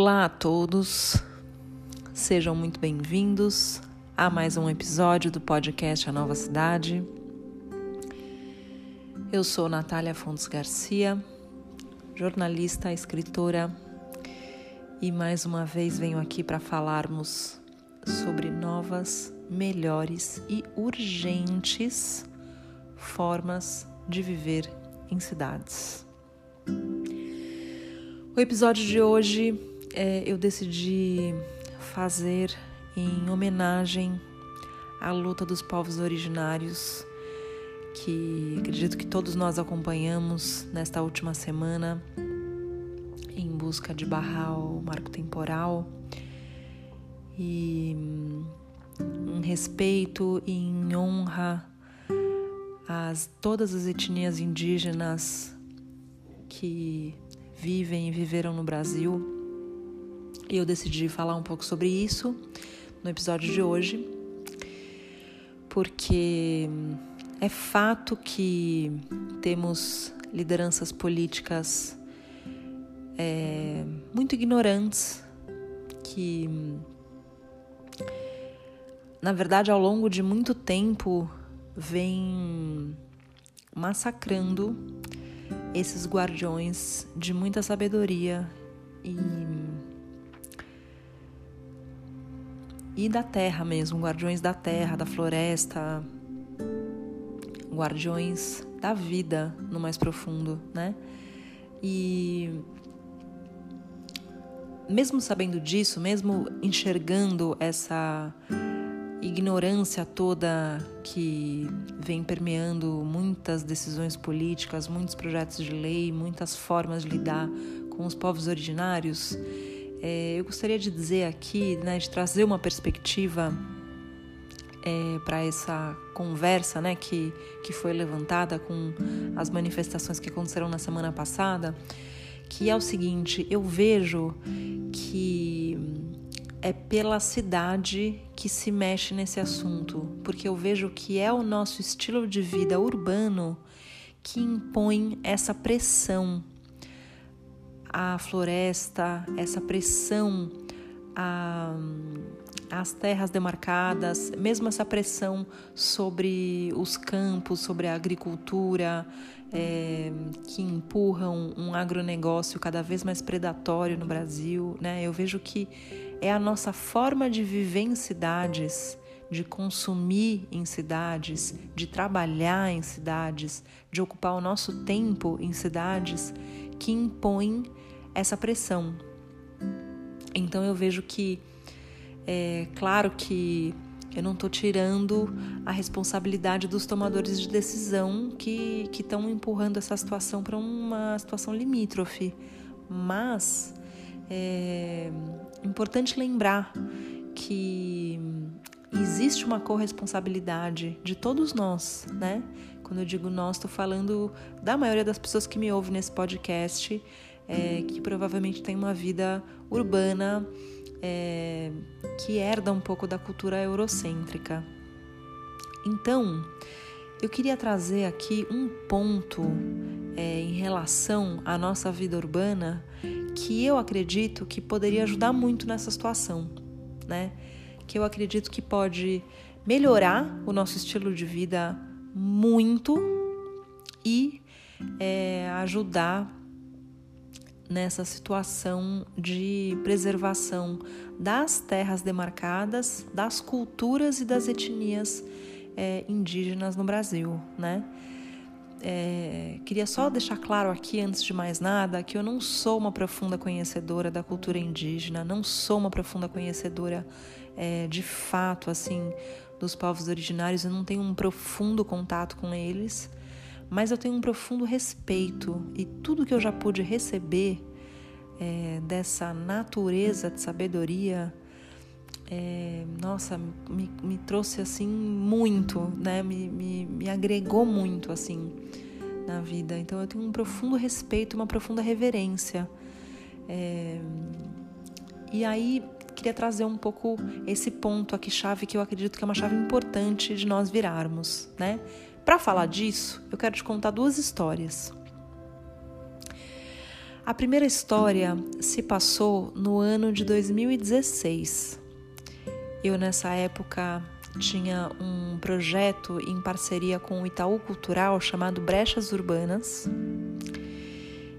Olá a todos, sejam muito bem-vindos a mais um episódio do podcast A Nova Cidade. Eu sou Natália Fontes Garcia, jornalista, escritora, e mais uma vez venho aqui para falarmos sobre novas, melhores e urgentes formas de viver em cidades. O episódio de hoje é, eu decidi fazer em homenagem à luta dos povos originários, que acredito que todos nós acompanhamos nesta última semana em busca de barrar o marco temporal e em respeito e em honra às todas as etnias indígenas que vivem e viveram no Brasil. E eu decidi falar um pouco sobre isso no episódio de hoje, porque é fato que temos lideranças políticas é, muito ignorantes que, na verdade, ao longo de muito tempo, vem massacrando esses guardiões de muita sabedoria e e da terra mesmo, guardiões da terra, da floresta, guardiões da vida no mais profundo, né? E mesmo sabendo disso, mesmo enxergando essa ignorância toda que vem permeando muitas decisões políticas, muitos projetos de lei, muitas formas de lidar com os povos originários, é, eu gostaria de dizer aqui, né, de trazer uma perspectiva é, para essa conversa né, que, que foi levantada com as manifestações que aconteceram na semana passada, que é o seguinte: eu vejo que é pela cidade que se mexe nesse assunto, porque eu vejo que é o nosso estilo de vida urbano que impõe essa pressão à floresta, essa pressão a, às terras demarcadas, mesmo essa pressão sobre os campos, sobre a agricultura, é, que empurram um agronegócio cada vez mais predatório no Brasil. Né? Eu vejo que é a nossa forma de viver em cidades, de consumir em cidades, de trabalhar em cidades, de ocupar o nosso tempo em cidades que impõe essa pressão. Então eu vejo que é claro que eu não estou tirando a responsabilidade dos tomadores de decisão que estão empurrando essa situação para uma situação limítrofe, mas é importante lembrar que existe uma corresponsabilidade de todos nós, né? Quando eu digo nós, estou falando da maioria das pessoas que me ouvem nesse podcast, é, que provavelmente tem uma vida urbana é, que herda um pouco da cultura eurocêntrica. Então, eu queria trazer aqui um ponto é, em relação à nossa vida urbana que eu acredito que poderia ajudar muito nessa situação, né? Que eu acredito que pode melhorar o nosso estilo de vida muito e é, ajudar nessa situação de preservação das terras demarcadas, das culturas e das etnias é, indígenas no Brasil, né? É, queria só deixar claro aqui, antes de mais nada, que eu não sou uma profunda conhecedora da cultura indígena, não sou uma profunda conhecedora é, de fato, assim, dos povos originários, eu não tenho um profundo contato com eles, mas eu tenho um profundo respeito e tudo que eu já pude receber é, dessa natureza de sabedoria é, nossa, me, me, trouxe assim muito, né? Me, me, me agregou muito assim na vida. Então eu tenho um profundo respeito, uma profunda reverência. É, e aí queria trazer um pouco esse ponto aqui chave que eu acredito que é uma chave importante de nós virarmos, né? Para falar disso, eu quero te contar duas histórias. A primeira história se passou no ano de 2016. Eu, nessa época, tinha um projeto em parceria com o Itaú Cultural chamado Brechas Urbanas.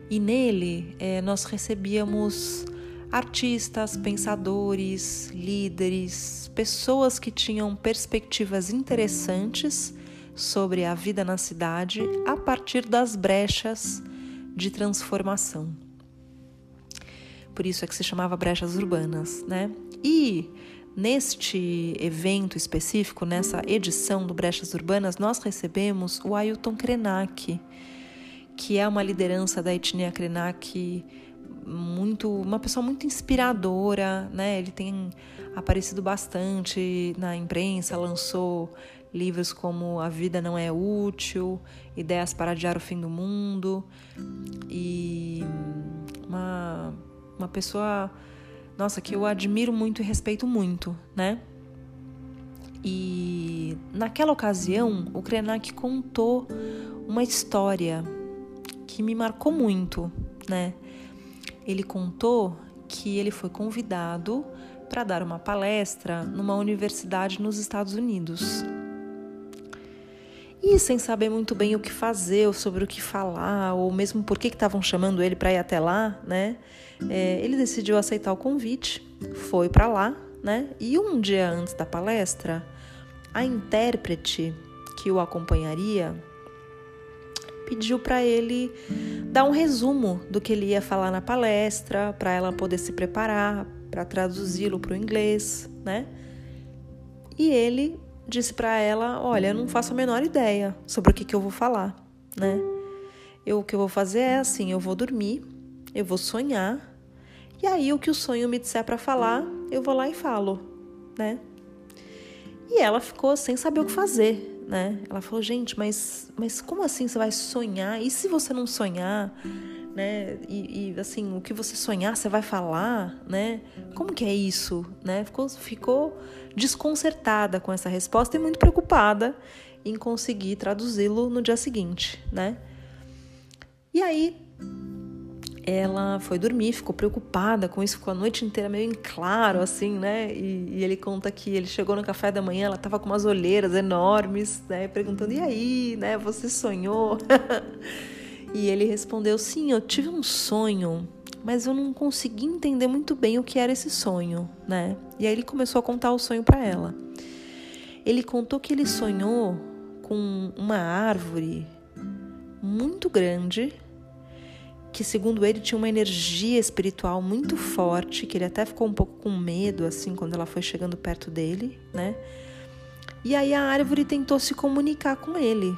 E nele eh, nós recebíamos artistas, pensadores, líderes, pessoas que tinham perspectivas interessantes sobre a vida na cidade a partir das brechas de transformação. Por isso é que se chamava brechas urbanas, né? E neste evento específico, nessa edição do Brechas Urbanas, nós recebemos o Ailton Krenak, que é uma liderança da etnia Krenak muito uma pessoa muito inspiradora, né? Ele tem aparecido bastante na imprensa, lançou livros como A Vida Não É Útil, Ideias para Adiar o Fim do Mundo e uma, uma pessoa, nossa, que eu admiro muito e respeito muito, né? E naquela ocasião, o Krenak contou uma história que me marcou muito, né? Ele contou que ele foi convidado para dar uma palestra numa universidade nos Estados Unidos. E sem saber muito bem o que fazer, ou sobre o que falar, ou mesmo por que estavam chamando ele para ir até lá, né? É, ele decidiu aceitar o convite, foi para lá, né? E um dia antes da palestra, a intérprete que o acompanharia pediu para ele dar um resumo do que ele ia falar na palestra, para ela poder se preparar, para traduzi-lo para o inglês, né? E ele disse para ela: Olha, eu não faço a menor ideia sobre o que, que eu vou falar, né? Eu, o que eu vou fazer é assim: eu vou dormir, eu vou sonhar, e aí o que o sonho me disser para falar, eu vou lá e falo, né? E ela ficou sem saber o que fazer, né? Ela falou, gente, mas, mas como assim você vai sonhar? E se você não sonhar, né? E, e, assim, o que você sonhar, você vai falar, né? Como que é isso, né? Ficou, ficou desconcertada com essa resposta e muito preocupada em conseguir traduzi-lo no dia seguinte, né? E aí ela foi dormir, ficou preocupada com isso, ficou a noite inteira meio em claro, assim, né? E, e, ele conta que ele chegou no café da manhã, ela tava com umas olheiras enormes, né? Perguntando, e aí, né? Você sonhou? e ele respondeu, sim, eu tive um sonho, mas eu não consegui entender muito bem o que era esse sonho, né? E aí ele começou a contar o sonho para ela. Ele contou que ele sonhou com uma árvore muito grande, que segundo ele tinha uma energia espiritual muito forte, que ele até ficou um pouco com medo assim quando ela foi chegando perto dele, né? E aí a árvore tentou se comunicar com ele.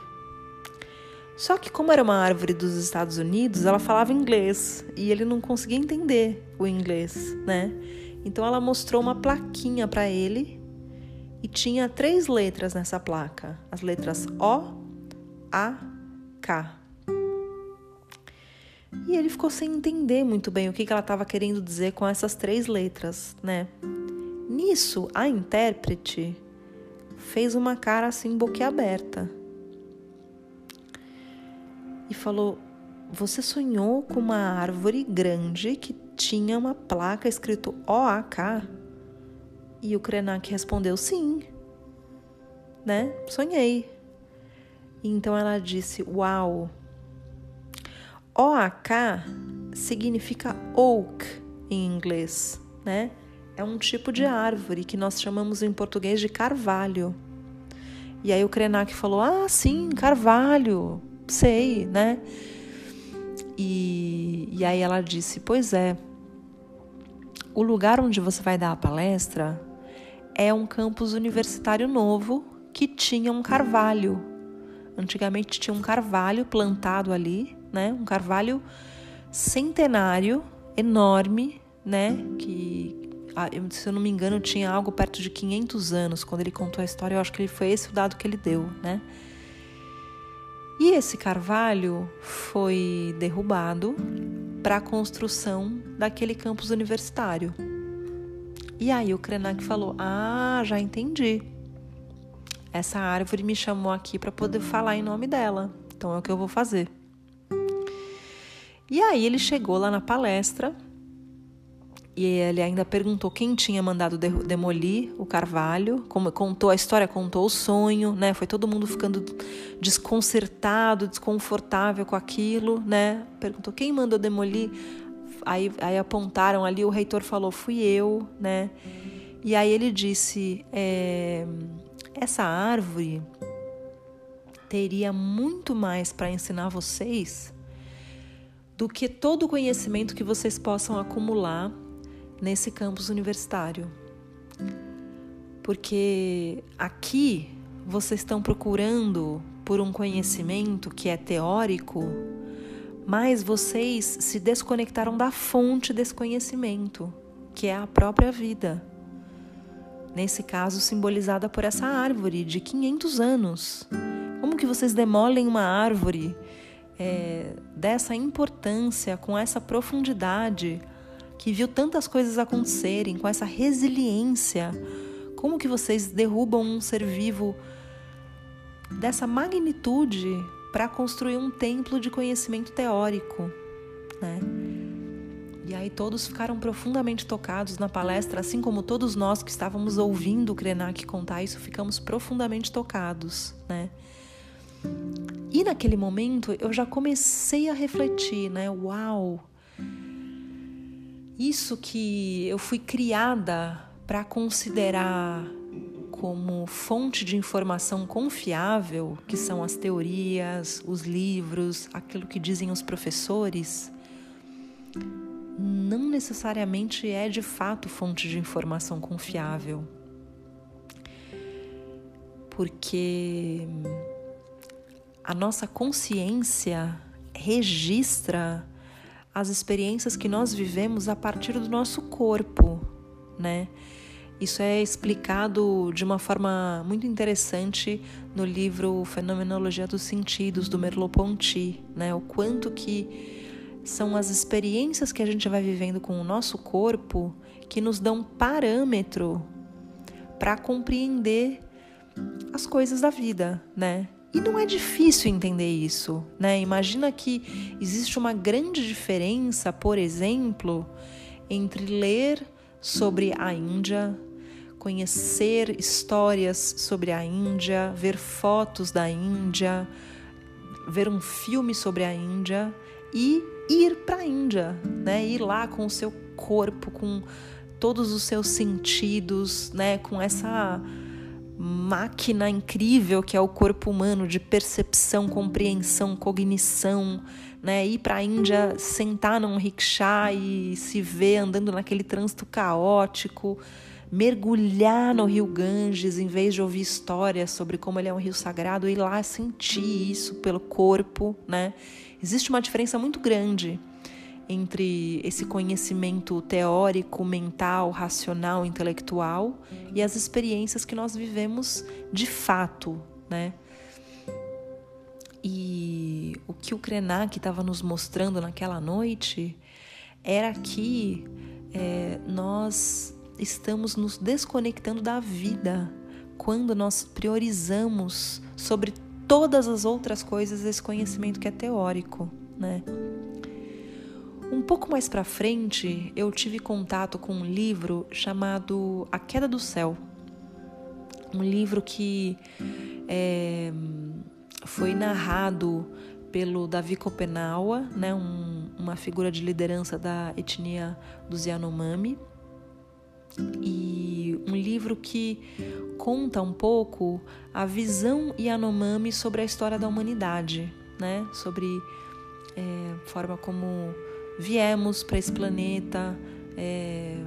Só que como era uma árvore dos Estados Unidos, ela falava inglês e ele não conseguia entender o inglês, né? Então ela mostrou uma plaquinha para ele e tinha três letras nessa placa, as letras O, A, K. E ele ficou sem entender muito bem o que ela estava querendo dizer com essas três letras, né? Nisso, a intérprete fez uma cara assim boquiaberta e falou: Você sonhou com uma árvore grande que tinha uma placa escrito OAK? E o Krenak respondeu: Sim, né? Sonhei. Então ela disse: Uau! OAK significa oak em inglês, né? É um tipo de árvore que nós chamamos em português de carvalho. E aí o Krenak falou: Ah, sim, carvalho, sei, né? E, e aí ela disse: Pois é, o lugar onde você vai dar a palestra é um campus universitário novo que tinha um carvalho. Antigamente tinha um carvalho plantado ali né? Um carvalho centenário, enorme, né? Que, ah, se eu não me engano, tinha algo perto de 500 anos. Quando ele contou a história, eu acho que ele foi esse o dado que ele deu, né? E esse carvalho foi derrubado para a construção daquele campus universitário. E aí o Krenak falou: Ah, já entendi. Essa árvore me chamou aqui para poder falar em nome dela. Então é o que eu vou fazer. E aí ele chegou lá na palestra e ele ainda perguntou quem tinha mandado demolir o Carvalho, como contou a história, contou o sonho, né? Foi todo mundo ficando desconcertado, desconfortável com aquilo, né? Perguntou quem mandou demolir. Aí, aí apontaram ali, o reitor falou, fui eu, né? E aí ele disse, é, essa árvore teria muito mais para ensinar vocês do que todo o conhecimento que vocês possam acumular nesse campus universitário. Porque aqui vocês estão procurando por um conhecimento que é teórico, mas vocês se desconectaram da fonte desse conhecimento, que é a própria vida. Nesse caso, simbolizada por essa árvore de 500 anos. Como que vocês demolem uma árvore é, dessa importância, com essa profundidade, que viu tantas coisas acontecerem com essa resiliência. Como que vocês derrubam um ser vivo dessa magnitude para construir um templo de conhecimento teórico, né? E aí todos ficaram profundamente tocados na palestra, assim como todos nós que estávamos ouvindo o Krenak contar isso, ficamos profundamente tocados, né? E naquele momento eu já comecei a refletir, né? Uau! isso que eu fui criada para considerar como fonte de informação confiável, que são as teorias, os livros, aquilo que dizem os professores, não necessariamente é de fato fonte de informação confiável. Porque a nossa consciência registra as experiências que nós vivemos a partir do nosso corpo, né? Isso é explicado de uma forma muito interessante no livro Fenomenologia dos Sentidos do Merleau-Ponty, né? O quanto que são as experiências que a gente vai vivendo com o nosso corpo que nos dão parâmetro para compreender as coisas da vida, né? E não é difícil entender isso, né? Imagina que existe uma grande diferença, por exemplo, entre ler sobre a Índia, conhecer histórias sobre a Índia, ver fotos da Índia, ver um filme sobre a Índia e ir para a Índia, né? Ir lá com o seu corpo, com todos os seus sentidos, né? Com essa máquina incrível que é o corpo humano de percepção, compreensão, cognição, né? Ir para a Índia, sentar num rickshaw e se ver andando naquele trânsito caótico, mergulhar no rio Ganges em vez de ouvir histórias sobre como ele é um rio sagrado, ir lá sentir isso pelo corpo, né? Existe uma diferença muito grande entre esse conhecimento teórico, mental, racional, intelectual e as experiências que nós vivemos de fato, né? E o que o Krenak estava nos mostrando naquela noite era que é, nós estamos nos desconectando da vida quando nós priorizamos sobre todas as outras coisas esse conhecimento que é teórico, né? Um pouco mais para frente, eu tive contato com um livro chamado A Queda do Céu. Um livro que é, foi narrado pelo Davi Kopenawa, né, um, uma figura de liderança da etnia dos Yanomami. E um livro que conta um pouco a visão Yanomami sobre a história da humanidade, né, sobre é, forma como viemos para esse planeta, é,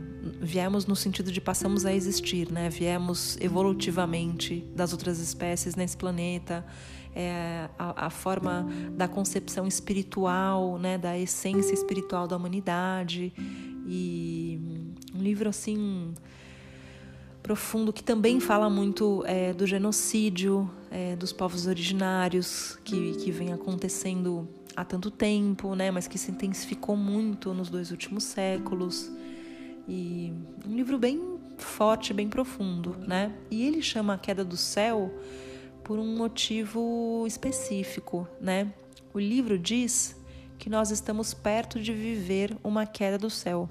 viemos no sentido de passamos a existir, né? Viemos evolutivamente das outras espécies nesse planeta. É, a, a, forma da concepção espiritual, né, da essência espiritual da humanidade e um livro assim profundo que também fala muito é, do genocídio é, dos povos originários que, que vem acontecendo há tanto tempo, né, mas que se intensificou muito nos dois últimos séculos. E um livro bem forte, bem profundo, né? E ele chama A Queda do Céu por um motivo específico, né? O livro diz que nós estamos perto de viver uma queda do céu.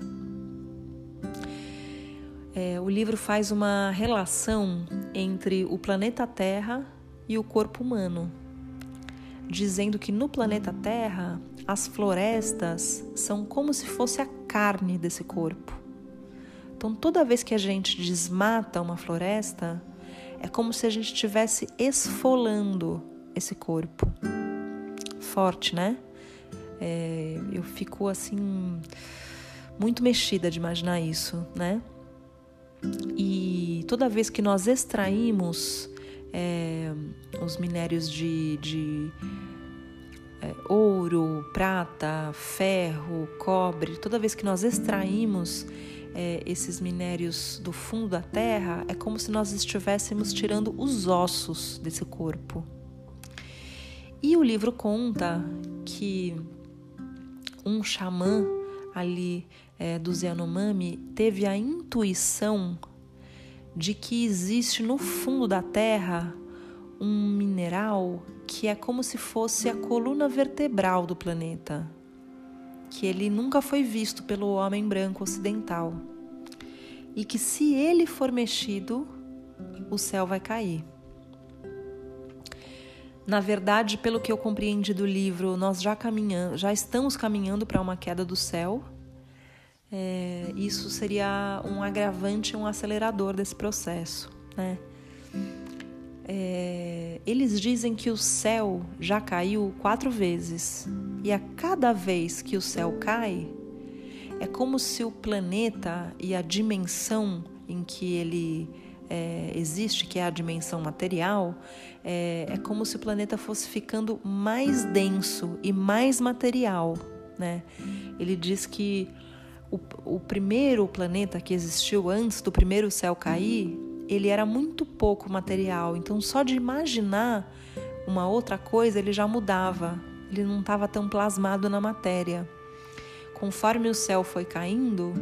É, o livro faz uma relação entre o planeta Terra e o corpo humano, dizendo que no planeta Terra as florestas são como se fosse a carne desse corpo. Então, toda vez que a gente desmata uma floresta, é como se a gente estivesse esfolando esse corpo. Forte, né? É, eu fico assim muito mexida de imaginar isso, né? E toda vez que nós extraímos é, os minérios de, de é, ouro, prata, ferro, cobre, toda vez que nós extraímos é, esses minérios do fundo da terra, é como se nós estivéssemos tirando os ossos desse corpo. E o livro conta que um xamã ali é, do Yanomami teve a intuição de que existe no fundo da terra um mineral que é como se fosse a coluna vertebral do planeta que ele nunca foi visto pelo homem branco ocidental e que se ele for mexido, o céu vai cair. Na verdade, pelo que eu compreendi do livro, nós já caminhamos, já estamos caminhando para uma queda do céu. É, isso seria um agravante, um acelerador desse processo, né? É, eles dizem que o céu já caiu quatro vezes e a cada vez que o céu cai é como se o planeta e a dimensão em que ele é, existe, que é a dimensão material, é, é como se o planeta fosse ficando mais denso e mais material, né? Ele diz que o, o primeiro planeta que existiu antes do primeiro céu cair ele era muito pouco material, então só de imaginar uma outra coisa ele já mudava, ele não estava tão plasmado na matéria. Conforme o céu foi caindo,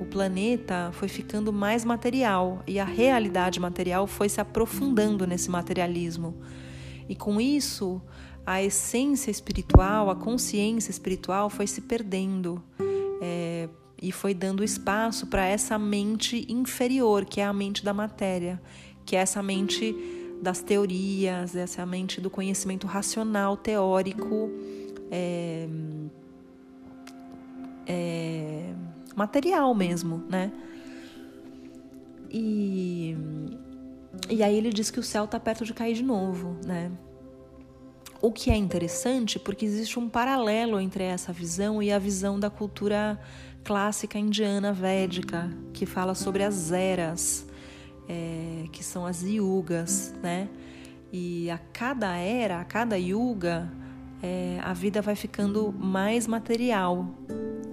o planeta foi ficando mais material e a realidade material foi se aprofundando nesse materialismo. E com isso, a essência espiritual, a consciência espiritual foi se perdendo. É, e foi dando espaço para essa mente inferior, que é a mente da matéria, que é essa mente das teorias, essa mente do conhecimento racional, teórico, é, é, material mesmo, né? E, e aí ele diz que o céu está perto de cair de novo, né? O que é interessante porque existe um paralelo entre essa visão e a visão da cultura clássica indiana védica, que fala sobre as eras, é, que são as yugas, né? E a cada era, a cada yuga, é, a vida vai ficando mais material.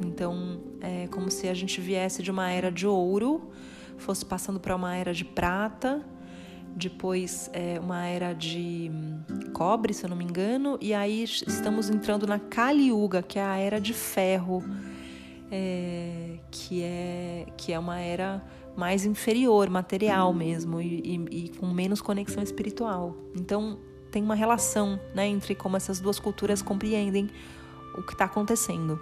Então, é como se a gente viesse de uma era de ouro, fosse passando para uma era de prata, depois é, uma era de cobre, se eu não me engano, e aí estamos entrando na Kali Yuga, que é a era de ferro é, que, é, que é uma era mais inferior, material mesmo, e, e, e, com menos conexão espiritual. Então, tem uma relação né, entre como essas duas culturas compreendem o que está acontecendo.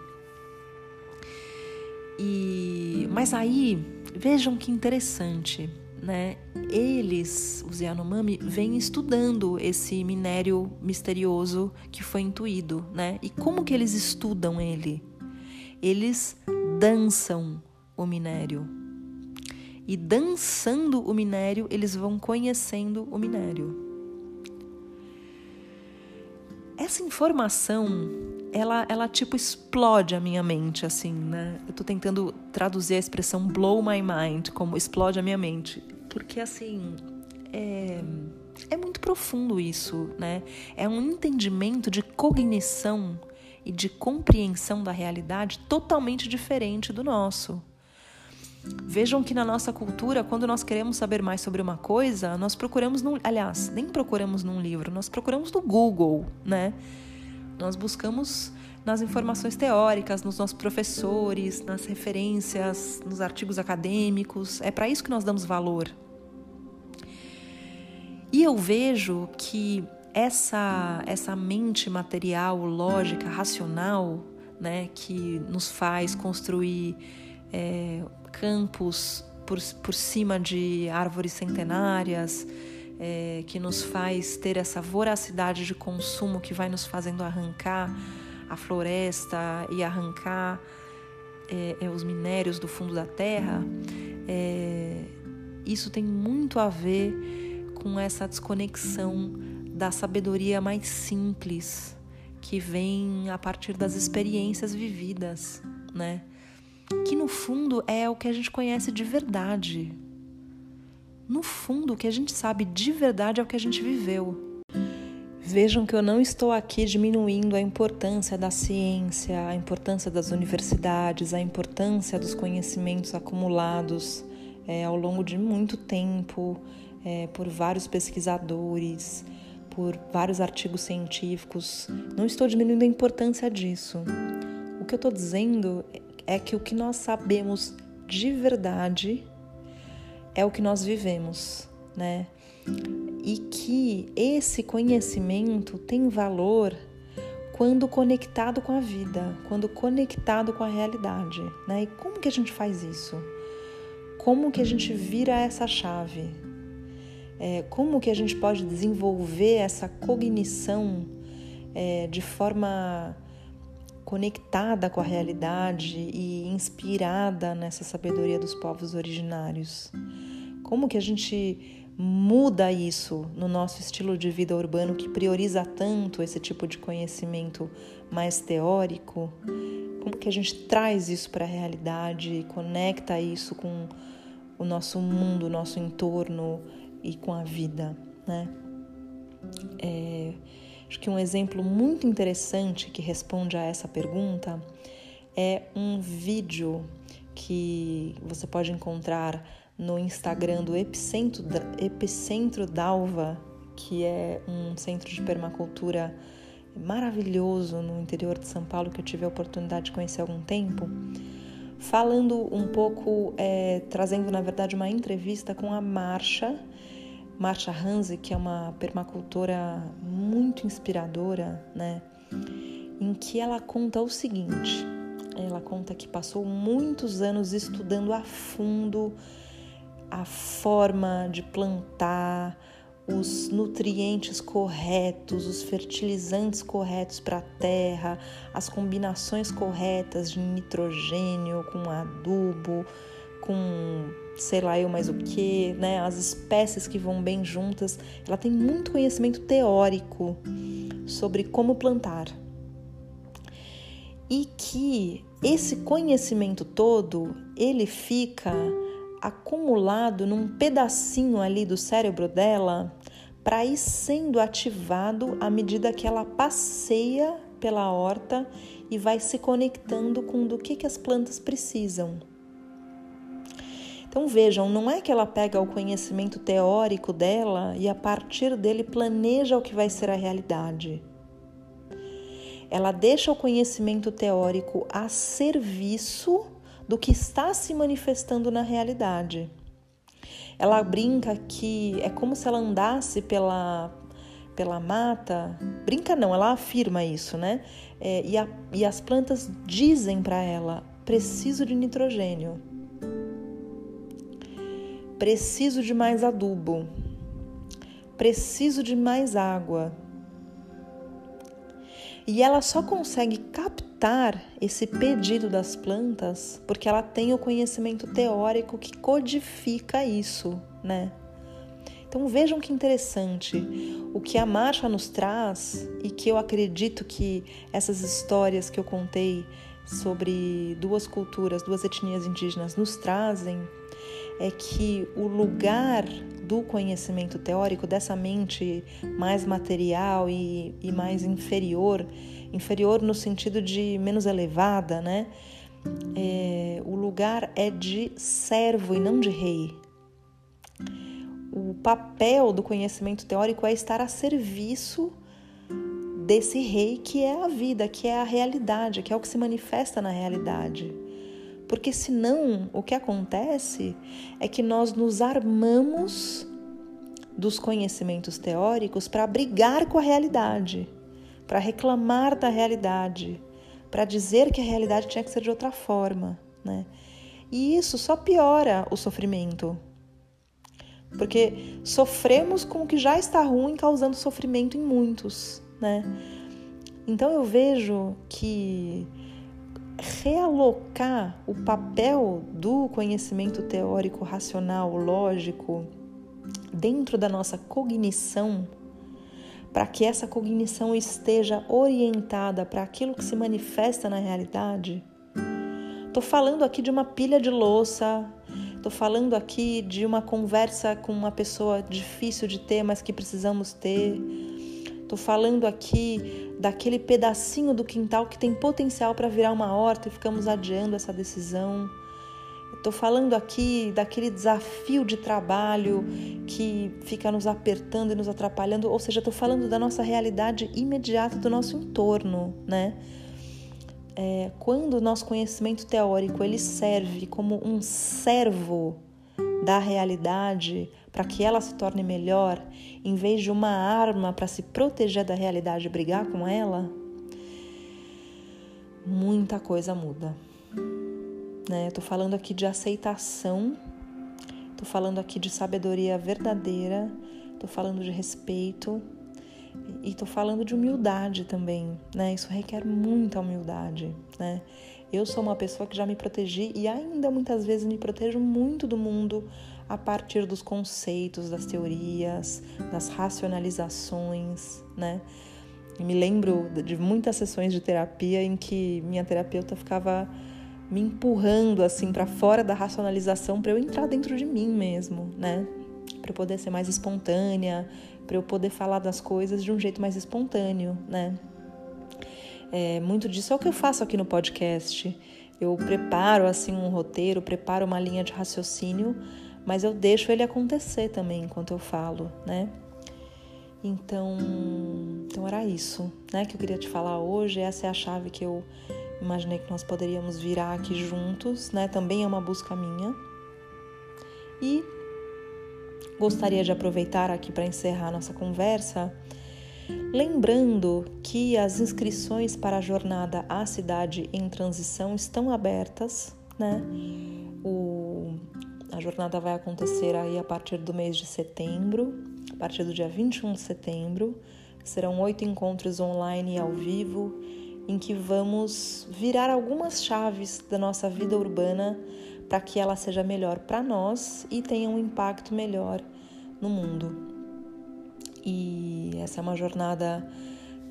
E, mas aí, vejam que interessante, né? Eles, os Yanomami, vêm estudando esse minério misterioso que foi intuído, né? E como que eles estudam ele? eles dançam o minério. E dançando o minério, eles vão conhecendo o minério. Essa informação, ela, ela tipo explode a minha mente, assim, né? Eu tô tentando traduzir a expressão blow my mind como explode a minha mente. Porque, assim, é, é muito profundo isso, né? É um entendimento de cognição e de compreensão da realidade totalmente diferente do nosso. Vejam que na nossa cultura, quando nós queremos saber mais sobre uma coisa, nós procuramos num, aliás, nem procuramos num livro, nós procuramos no Google, né? Nós buscamos nas informações teóricas, nos nossos professores, nas referências, nos artigos acadêmicos. É para isso que nós damos valor. E eu vejo que essa, essa mente material, lógica, racional, né, que nos faz construir é, campos por, por cima de árvores centenárias, é, que nos faz ter essa voracidade de consumo que vai nos fazendo arrancar a floresta e arrancar é, é, os minérios do fundo da terra, é, isso tem muito a ver com essa desconexão da sabedoria mais simples que vem a partir das experiências vividas, né? Que no fundo é o que a gente conhece de verdade. No fundo, o que a gente sabe de verdade é o que a gente viveu. Vejam que eu não estou aqui diminuindo a importância da ciência, a importância das universidades, a importância dos conhecimentos acumulados é, ao longo de muito tempo é, por vários pesquisadores, por vários artigos científicos. Não estou diminuindo a importância disso. O que eu estou dizendo é que o que nós sabemos de verdade é o que nós vivemos, né? E que esse conhecimento tem valor quando conectado com a vida, quando conectado com a realidade, né? E como que a gente faz isso? Como que a gente vira essa chave? é, como que a gente pode desenvolver essa cognição é, de forma conectada com a realidade e inspirada nessa sabedoria dos povos originários. Como que a gente muda isso no nosso estilo de vida urbano que prioriza tanto esse tipo de conhecimento mais teórico? Como que a gente traz isso para a realidade e conecta isso com o nosso mundo, o nosso entorno, e com a vida, né? É, acho que um exemplo muito interessante que responde a essa pergunta é um vídeo que você pode encontrar no Instagram do Epicentro, Epicentro Dalva, que é um centro de permacultura maravilhoso no interior de São Paulo que eu tive a oportunidade de conhecer há algum tempo, falando um pouco, é, trazendo na verdade uma entrevista com a Marcha, Marcia Hanze, que é uma permacultora muito inspiradora, né? Em que ela conta o seguinte: ela conta que passou muitos anos estudando a fundo a forma de plantar, os nutrientes corretos, os fertilizantes corretos para a terra, as combinações corretas de nitrogênio com adubo, com sei lá eu mais o que, né? As espécies que vão bem juntas. Ela tem muito conhecimento teórico sobre como plantar. E que esse conhecimento todo, ele fica acumulado num pedacinho ali do cérebro dela para ir sendo ativado à medida que ela passeia pela horta e vai se conectando com do que, que as plantas precisam. Então vejam, não é que ela pega o conhecimento teórico dela e a partir dele planeja o que vai ser a realidade. Ela deixa o conhecimento teórico a serviço do que está se manifestando na realidade. Ela brinca que é como se ela andasse pela, pela mata. Brinca não, ela afirma isso, né? É, e, a, e as plantas dizem para ela: preciso de nitrogênio preciso de mais adubo, preciso de mais água. E ela só consegue captar esse pedido das plantas porque ela tem o conhecimento teórico que codifica isso, né? Então vejam que interessante o que a marcha nos traz e que eu acredito que essas histórias que eu contei sobre duas culturas, duas etnias indígenas nos trazem é que o lugar do conhecimento teórico, dessa mente mais material e, e mais inferior, inferior no sentido de menos elevada, né? É, o lugar é de servo e não de rei. O papel do conhecimento teórico é estar a serviço desse rei que é a vida, que é a realidade, que é o que se manifesta na realidade. Porque senão o que acontece é que nós nos armamos dos conhecimentos teóricos para brigar com a realidade, para reclamar da realidade, para dizer que a realidade tinha que ser de outra forma, né? E isso só piora o sofrimento. Porque sofremos com o que já está ruim, causando sofrimento em muitos, né? Então eu vejo que realocar o papel do conhecimento teórico, racional, lógico dentro da nossa cognição, para que essa cognição esteja orientada para aquilo que se manifesta na realidade. Estou falando aqui de uma pilha de louça, estou falando aqui de uma conversa com uma pessoa difícil de ter, mas que precisamos ter. Estou falando aqui daquele pedacinho do quintal que tem potencial para virar uma horta e ficamos adiando essa decisão. Estou falando aqui daquele desafio de trabalho que fica nos apertando e nos atrapalhando, ou seja, estou falando da nossa realidade imediata do nosso entorno, né? É, quando o nosso conhecimento teórico ele serve como um servo da realidade para que ela se torne melhor, em vez de uma arma para se proteger da realidade e brigar com ela, muita coisa muda né? Estou falando aqui de aceitação, estou falando aqui de sabedoria verdadeira, estou falando de respeito e estou falando de humildade também, né? Isso requer muita humildade, né? Eu sou uma pessoa que já me protegi e ainda muitas vezes me protejo muito do mundo a partir dos conceitos, das teorias, das racionalizações, né? E me lembro de muitas sessões de terapia em que minha terapeuta ficava me empurrando assim para fora da racionalização para eu entrar dentro de mim mesmo, né? Para eu poder ser mais espontânea, para eu poder falar das coisas de um jeito mais espontâneo, né? É, muito disso é o que eu faço aqui no podcast. Eu preparo assim um roteiro, preparo uma linha de raciocínio, mas eu deixo ele acontecer também enquanto eu falo, né? Então, então era isso, né, que eu queria te falar hoje. Essa é a chave que eu Imaginei que nós poderíamos virar aqui juntos, né? Também é uma busca minha. E gostaria de aproveitar aqui para encerrar nossa conversa, lembrando que as inscrições para a jornada A Cidade em Transição estão abertas, né? O, a jornada vai acontecer aí a partir do mês de setembro, a partir do dia 21 de setembro. Serão oito encontros online e ao vivo em que vamos virar algumas chaves da nossa vida urbana para que ela seja melhor para nós e tenha um impacto melhor no mundo. E essa é uma jornada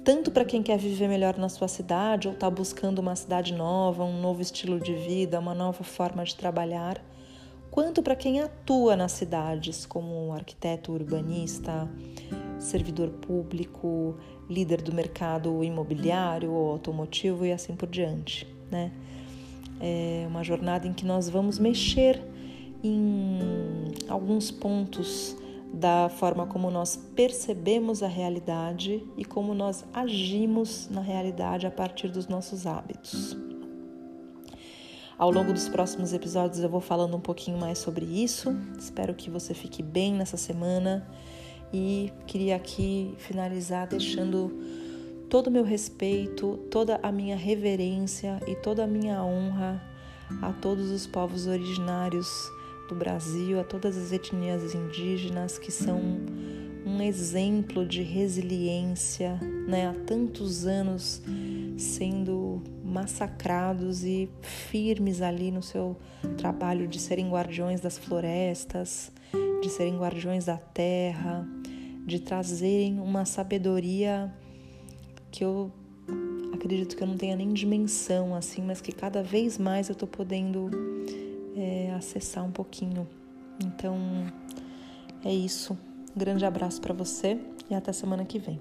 tanto para quem quer viver melhor na sua cidade ou está buscando uma cidade nova, um novo estilo de vida, uma nova forma de trabalhar, quanto para quem atua nas cidades como arquiteto urbanista, servidor público, líder do mercado imobiliário ou automotivo e assim por diante, né? É uma jornada em que nós vamos mexer em alguns pontos da forma como nós percebemos a realidade e como nós agimos na realidade a partir dos nossos hábitos. Ao longo dos próximos episódios eu vou falando um pouquinho mais sobre isso. Espero que você fique bem nessa semana e queria aqui finalizar deixando todo o meu respeito, toda a minha reverência e toda a minha honra a todos os povos originários do Brasil, a todas as etnias indígenas que são um exemplo de resiliência, né? Há tantos anos sendo massacrados e firmes ali no seu trabalho de serem guardiões das florestas, de serem guardiões da terra, de trazerem uma sabedoria que eu acredito que eu não tenha nem dimensão assim, mas que cada vez mais eu estou podendo é, acessar um pouquinho. Então é isso. Um grande abraço para você e até semana que vem.